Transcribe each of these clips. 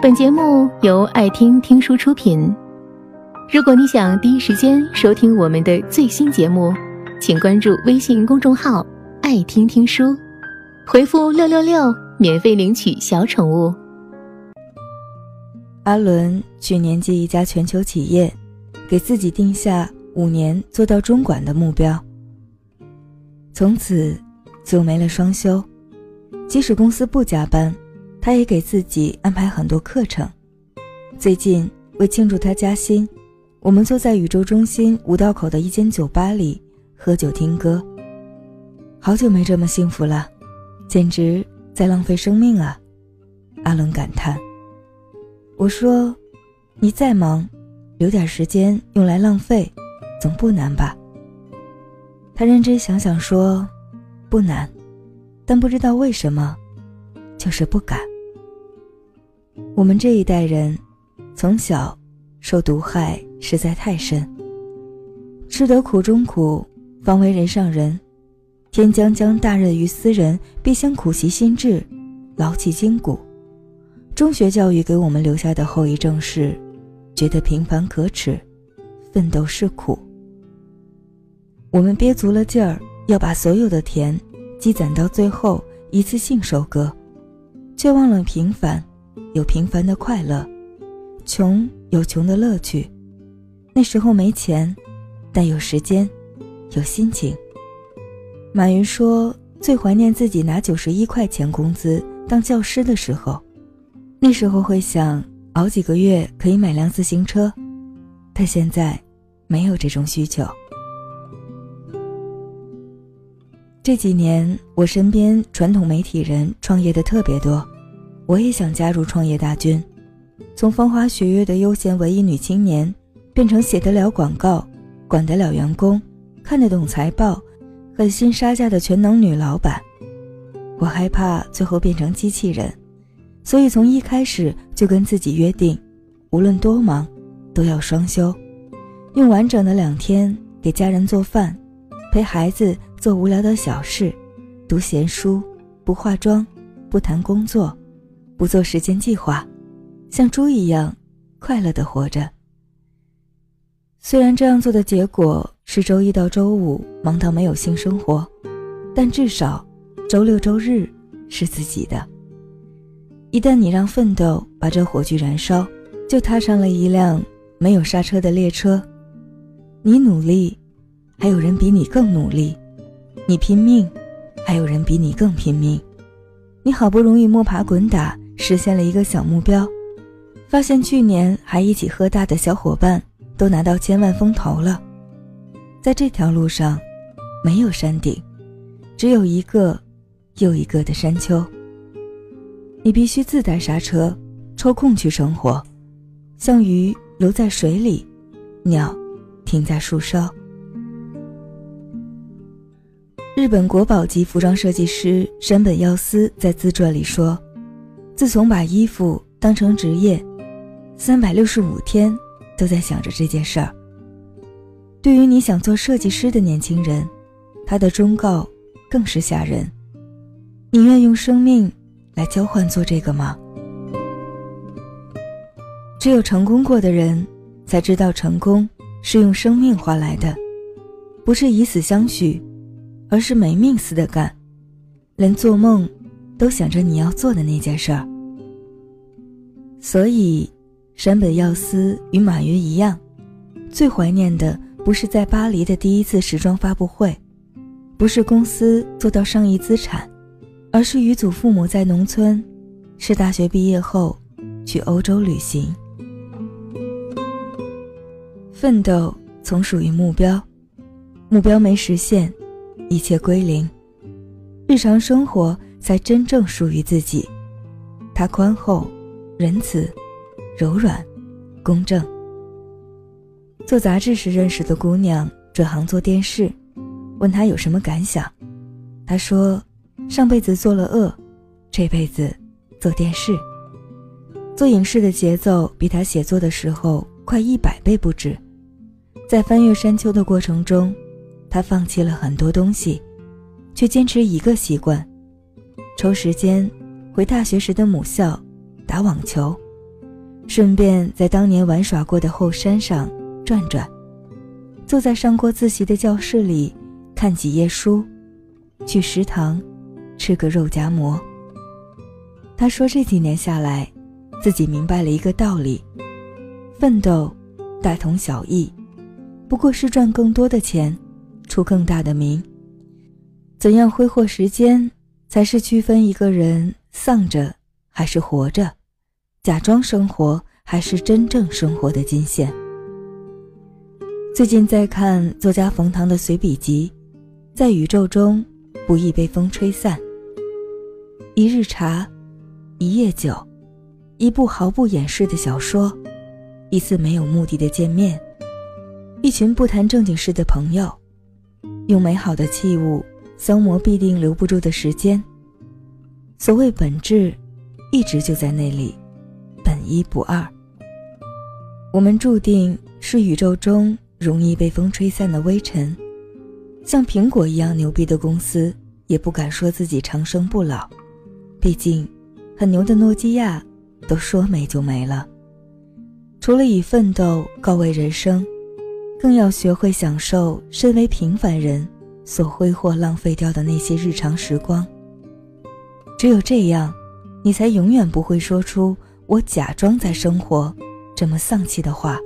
本节目由爱听听书出品。如果你想第一时间收听我们的最新节目，请关注微信公众号“爱听听书”，回复“六六六”免费领取小宠物。阿伦去年接一家全球企业，给自己定下五年做到中管的目标。从此就没了双休，即使公司不加班。他也给自己安排很多课程。最近为庆祝他加薪，我们坐在宇宙中心五道口的一间酒吧里喝酒听歌。好久没这么幸福了，简直在浪费生命啊！阿伦感叹。我说：“你再忙，留点时间用来浪费，总不难吧？”他认真想想说：“不难，但不知道为什么，就是不敢。”我们这一代人，从小受毒害实在太深。吃得苦中苦，方为人上人。天将降大任于斯人，必先苦其心志，劳其筋骨。中学教育给我们留下的后遗症是，觉得平凡可耻，奋斗是苦。我们憋足了劲儿，要把所有的甜积攒到最后一次性收割，却忘了平凡。有平凡的快乐，穷有穷的乐趣。那时候没钱，但有时间，有心情。马云说，最怀念自己拿九十一块钱工资当教师的时候。那时候会想，熬几个月可以买辆自行车。但现在，没有这种需求。这几年，我身边传统媒体人创业的特别多。我也想加入创业大军，从风花雪月的悠闲文艺女青年，变成写得了广告、管得了员工、看得懂财报、狠心杀价的全能女老板。我害怕最后变成机器人，所以从一开始就跟自己约定，无论多忙，都要双休，用完整的两天给家人做饭，陪孩子做无聊的小事，读闲书，不化妆，不谈工作。不做时间计划，像猪一样快乐的活着。虽然这样做的结果是周一到周五忙到没有性生活，但至少周六周日是自己的。一旦你让奋斗把这火炬燃烧，就踏上了一辆没有刹车的列车。你努力，还有人比你更努力；你拼命，还有人比你更拼命。你好不容易摸爬滚打。实现了一个小目标，发现去年还一起喝大的小伙伴都拿到千万风投了。在这条路上，没有山顶，只有一个又一个的山丘。你必须自带刹车，抽空去生活，像鱼游在水里，鸟停在树梢。日本国宝级服装设计师山本耀司在自传里说。自从把衣服当成职业，三百六十五天都在想着这件事儿。对于你想做设计师的年轻人，他的忠告更是吓人：你愿用生命来交换做这个吗？只有成功过的人才知道，成功是用生命换来的，不是以死相许，而是没命似的干，连做梦。都想着你要做的那件事儿，所以，山本耀司与马云一样，最怀念的不是在巴黎的第一次时装发布会，不是公司做到上亿资产，而是与祖父母在农村，是大学毕业后去欧洲旅行。奋斗从属于目标，目标没实现，一切归零，日常生活。才真正属于自己。他宽厚、仁慈、柔软、公正。做杂志时认识的姑娘转行做电视，问他有什么感想。他说：“上辈子做了恶，这辈子做电视。做影视的节奏比他写作的时候快一百倍不止。在翻越山丘的过程中，他放弃了很多东西，却坚持一个习惯。”抽时间回大学时的母校打网球，顺便在当年玩耍过的后山上转转，坐在上过自习的教室里看几页书，去食堂吃个肉夹馍。他说这几年下来，自己明白了一个道理：奋斗大同小异，不过是赚更多的钱，出更大的名。怎样挥霍时间，才是区分一个人丧着还是活着，假装生活还是真正生活的金线。最近在看作家冯唐的随笔集，在宇宙中不易被风吹散。一日茶，一夜酒，一部毫不掩饰的小说，一次没有目的的见面，一群不谈正经事的朋友，用美好的器物。消磨必定留不住的时间。所谓本质，一直就在那里，本一不二。我们注定是宇宙中容易被风吹散的微尘，像苹果一样牛逼的公司，也不敢说自己长生不老。毕竟，很牛的诺基亚都说没就没了。除了以奋斗告慰人生，更要学会享受身为平凡人。所挥霍浪费掉的那些日常时光。只有这样，你才永远不会说出“我假装在生活”这么丧气的话。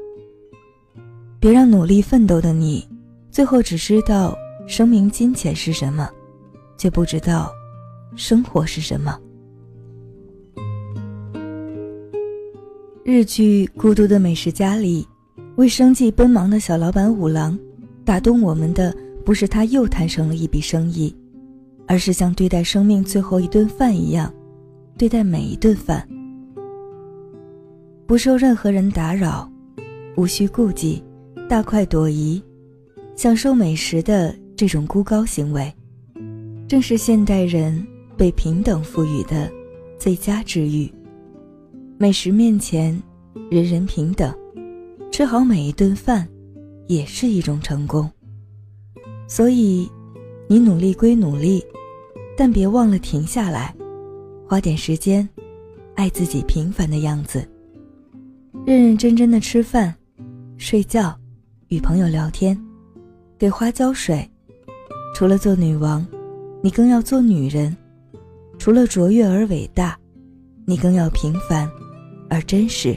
别让努力奋斗的你，最后只知道生命金钱是什么，却不知道生活是什么。日剧《孤独的美食家》里，为生计奔忙的小老板五郎，打动我们的。不是他又谈成了一笔生意，而是像对待生命最后一顿饭一样，对待每一顿饭，不受任何人打扰，无需顾忌，大快朵颐，享受美食的这种孤高行为，正是现代人被平等赋予的最佳治愈。美食面前，人人平等，吃好每一顿饭，也是一种成功。所以，你努力归努力，但别忘了停下来，花点时间，爱自己平凡的样子。认认真真的吃饭、睡觉、与朋友聊天，给花浇水。除了做女王，你更要做女人；除了卓越而伟大，你更要平凡而真实。